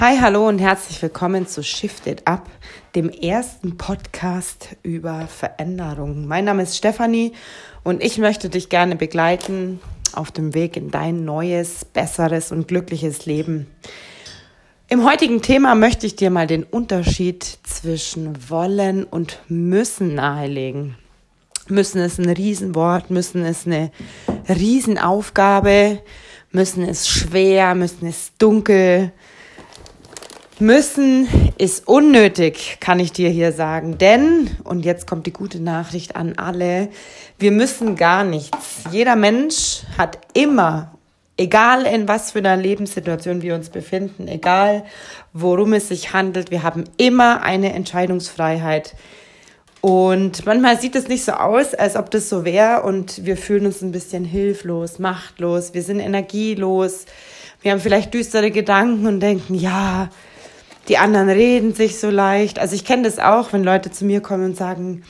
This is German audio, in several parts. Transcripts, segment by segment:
Hi, hallo und herzlich willkommen zu Shift It Up, dem ersten Podcast über Veränderung. Mein Name ist Stefanie und ich möchte dich gerne begleiten auf dem Weg in dein neues, besseres und glückliches Leben. Im heutigen Thema möchte ich dir mal den Unterschied zwischen wollen und müssen nahelegen. Müssen ist ein Riesenwort, müssen ist eine Riesenaufgabe, müssen ist schwer, müssen ist dunkel, Müssen ist unnötig, kann ich dir hier sagen. Denn, und jetzt kommt die gute Nachricht an alle, wir müssen gar nichts. Jeder Mensch hat immer, egal in was für einer Lebenssituation wir uns befinden, egal worum es sich handelt, wir haben immer eine Entscheidungsfreiheit. Und manchmal sieht es nicht so aus, als ob das so wäre und wir fühlen uns ein bisschen hilflos, machtlos, wir sind energielos, wir haben vielleicht düstere Gedanken und denken, ja, die anderen reden sich so leicht. Also ich kenne das auch, wenn Leute zu mir kommen und sagen,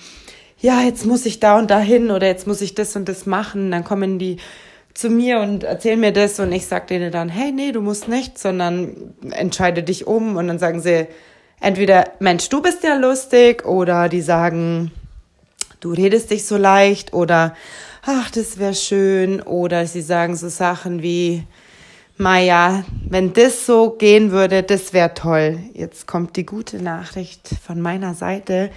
ja, jetzt muss ich da und da hin oder jetzt muss ich das und das machen. Dann kommen die zu mir und erzählen mir das und ich sage denen dann, hey, nee, du musst nicht, sondern entscheide dich um. Und dann sagen sie entweder, Mensch, du bist ja lustig oder die sagen, du redest dich so leicht oder ach, das wäre schön oder sie sagen so Sachen wie, Maja, wenn das so gehen würde, das wäre toll. Jetzt kommt die gute Nachricht von meiner Seite.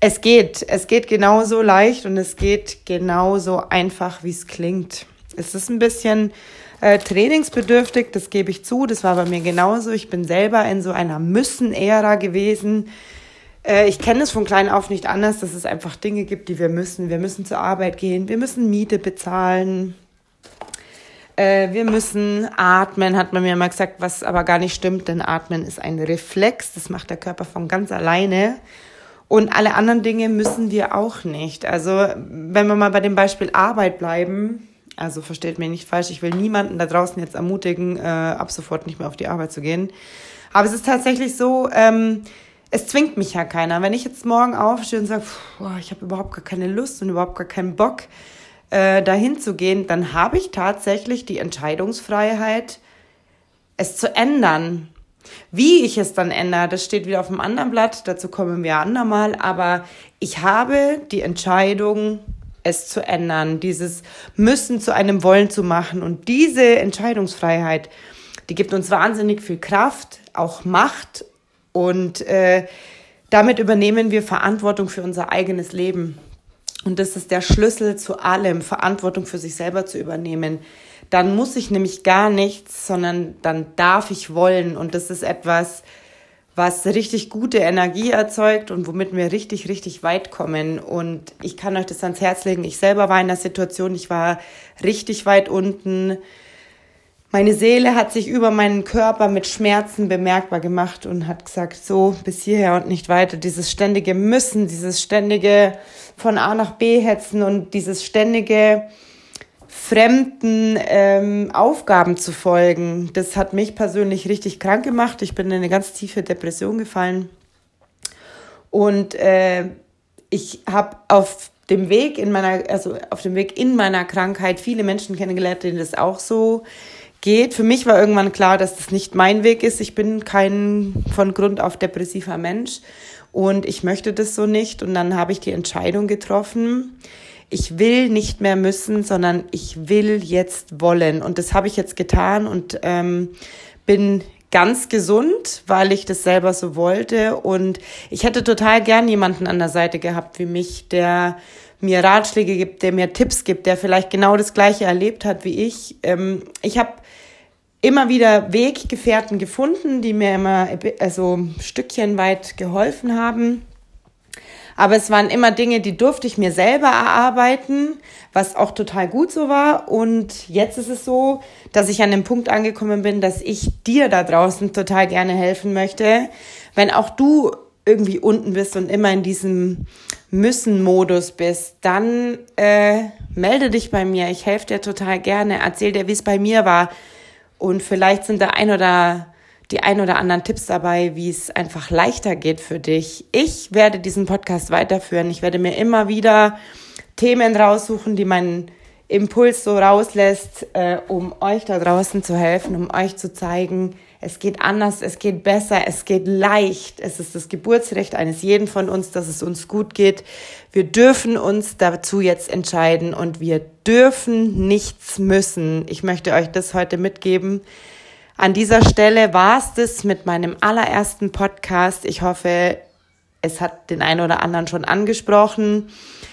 Es geht, es geht genauso leicht und es geht genauso einfach, wie es klingt. Es ist ein bisschen äh, trainingsbedürftig, das gebe ich zu. Das war bei mir genauso. Ich bin selber in so einer Müssen-Ära gewesen. Äh, ich kenne es von klein auf nicht anders, dass es einfach Dinge gibt, die wir müssen. Wir müssen zur Arbeit gehen, wir müssen Miete bezahlen, äh, wir müssen atmen, hat man mir mal gesagt, was aber gar nicht stimmt, denn atmen ist ein Reflex, das macht der Körper von ganz alleine. Und alle anderen Dinge müssen wir auch nicht. Also, wenn wir mal bei dem Beispiel Arbeit bleiben, also versteht mir nicht falsch, ich will niemanden da draußen jetzt ermutigen, äh, ab sofort nicht mehr auf die Arbeit zu gehen. Aber es ist tatsächlich so, ähm, es zwingt mich ja keiner. Wenn ich jetzt morgen aufstehe und sage, ich habe überhaupt gar keine Lust und überhaupt gar keinen Bock, äh, dahin zu gehen, dann habe ich tatsächlich die Entscheidungsfreiheit, es zu ändern. Wie ich es dann ändere, das steht wieder auf dem anderen Blatt, dazu kommen wir andermal, aber ich habe die Entscheidung, es zu ändern, dieses Müssen zu einem Wollen zu machen und diese Entscheidungsfreiheit, die gibt uns wahnsinnig viel Kraft, auch Macht und äh, damit übernehmen wir Verantwortung für unser eigenes Leben. Und das ist der Schlüssel zu allem, Verantwortung für sich selber zu übernehmen. Dann muss ich nämlich gar nichts, sondern dann darf ich wollen. Und das ist etwas, was richtig gute Energie erzeugt und womit wir richtig, richtig weit kommen. Und ich kann euch das ans Herz legen. Ich selber war in der Situation, ich war richtig weit unten. Meine Seele hat sich über meinen Körper mit Schmerzen bemerkbar gemacht und hat gesagt, so bis hierher und nicht weiter. Dieses ständige Müssen, dieses ständige von A nach B hetzen und dieses ständige fremden ähm, Aufgaben zu folgen, das hat mich persönlich richtig krank gemacht. Ich bin in eine ganz tiefe Depression gefallen. Und äh, ich habe auf dem Weg in meiner, also auf dem Weg in meiner Krankheit viele Menschen kennengelernt, denen das auch so geht. Für mich war irgendwann klar, dass das nicht mein Weg ist. Ich bin kein von Grund auf depressiver Mensch und ich möchte das so nicht. Und dann habe ich die Entscheidung getroffen, ich will nicht mehr müssen, sondern ich will jetzt wollen. Und das habe ich jetzt getan und ähm, bin ganz gesund, weil ich das selber so wollte. Und ich hätte total gern jemanden an der Seite gehabt wie mich, der mir Ratschläge gibt, der mir Tipps gibt, der vielleicht genau das Gleiche erlebt hat wie ich. Ähm, ich habe immer wieder Weggefährten gefunden, die mir immer also Stückchen weit geholfen haben. Aber es waren immer Dinge, die durfte ich mir selber erarbeiten, was auch total gut so war. Und jetzt ist es so, dass ich an dem Punkt angekommen bin, dass ich dir da draußen total gerne helfen möchte. Wenn auch du irgendwie unten bist und immer in diesem Müssen-Modus bist, dann äh, melde dich bei mir. Ich helfe dir total gerne. Erzähl dir, wie es bei mir war und vielleicht sind da ein oder die ein oder anderen Tipps dabei, wie es einfach leichter geht für dich. Ich werde diesen Podcast weiterführen. Ich werde mir immer wieder Themen raussuchen, die meinen Impuls so rauslässt, äh, um euch da draußen zu helfen, um euch zu zeigen, Es geht anders, es geht besser, es geht leicht. Es ist das Geburtsrecht eines jeden von uns, dass es uns gut geht. Wir dürfen uns dazu jetzt entscheiden und wir dürfen nichts müssen. Ich möchte euch das heute mitgeben. An dieser Stelle war es das mit meinem allerersten Podcast. Ich hoffe, es hat den einen oder anderen schon angesprochen.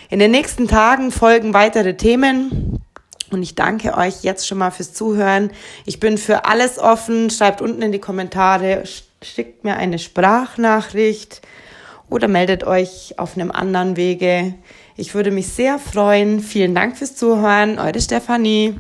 In den nächsten Tagen folgen weitere Themen. Und ich danke euch jetzt schon mal fürs Zuhören. Ich bin für alles offen. Schreibt unten in die Kommentare, schickt mir eine Sprachnachricht oder meldet euch auf einem anderen Wege. Ich würde mich sehr freuen. Vielen Dank fürs Zuhören. Eure Stefanie.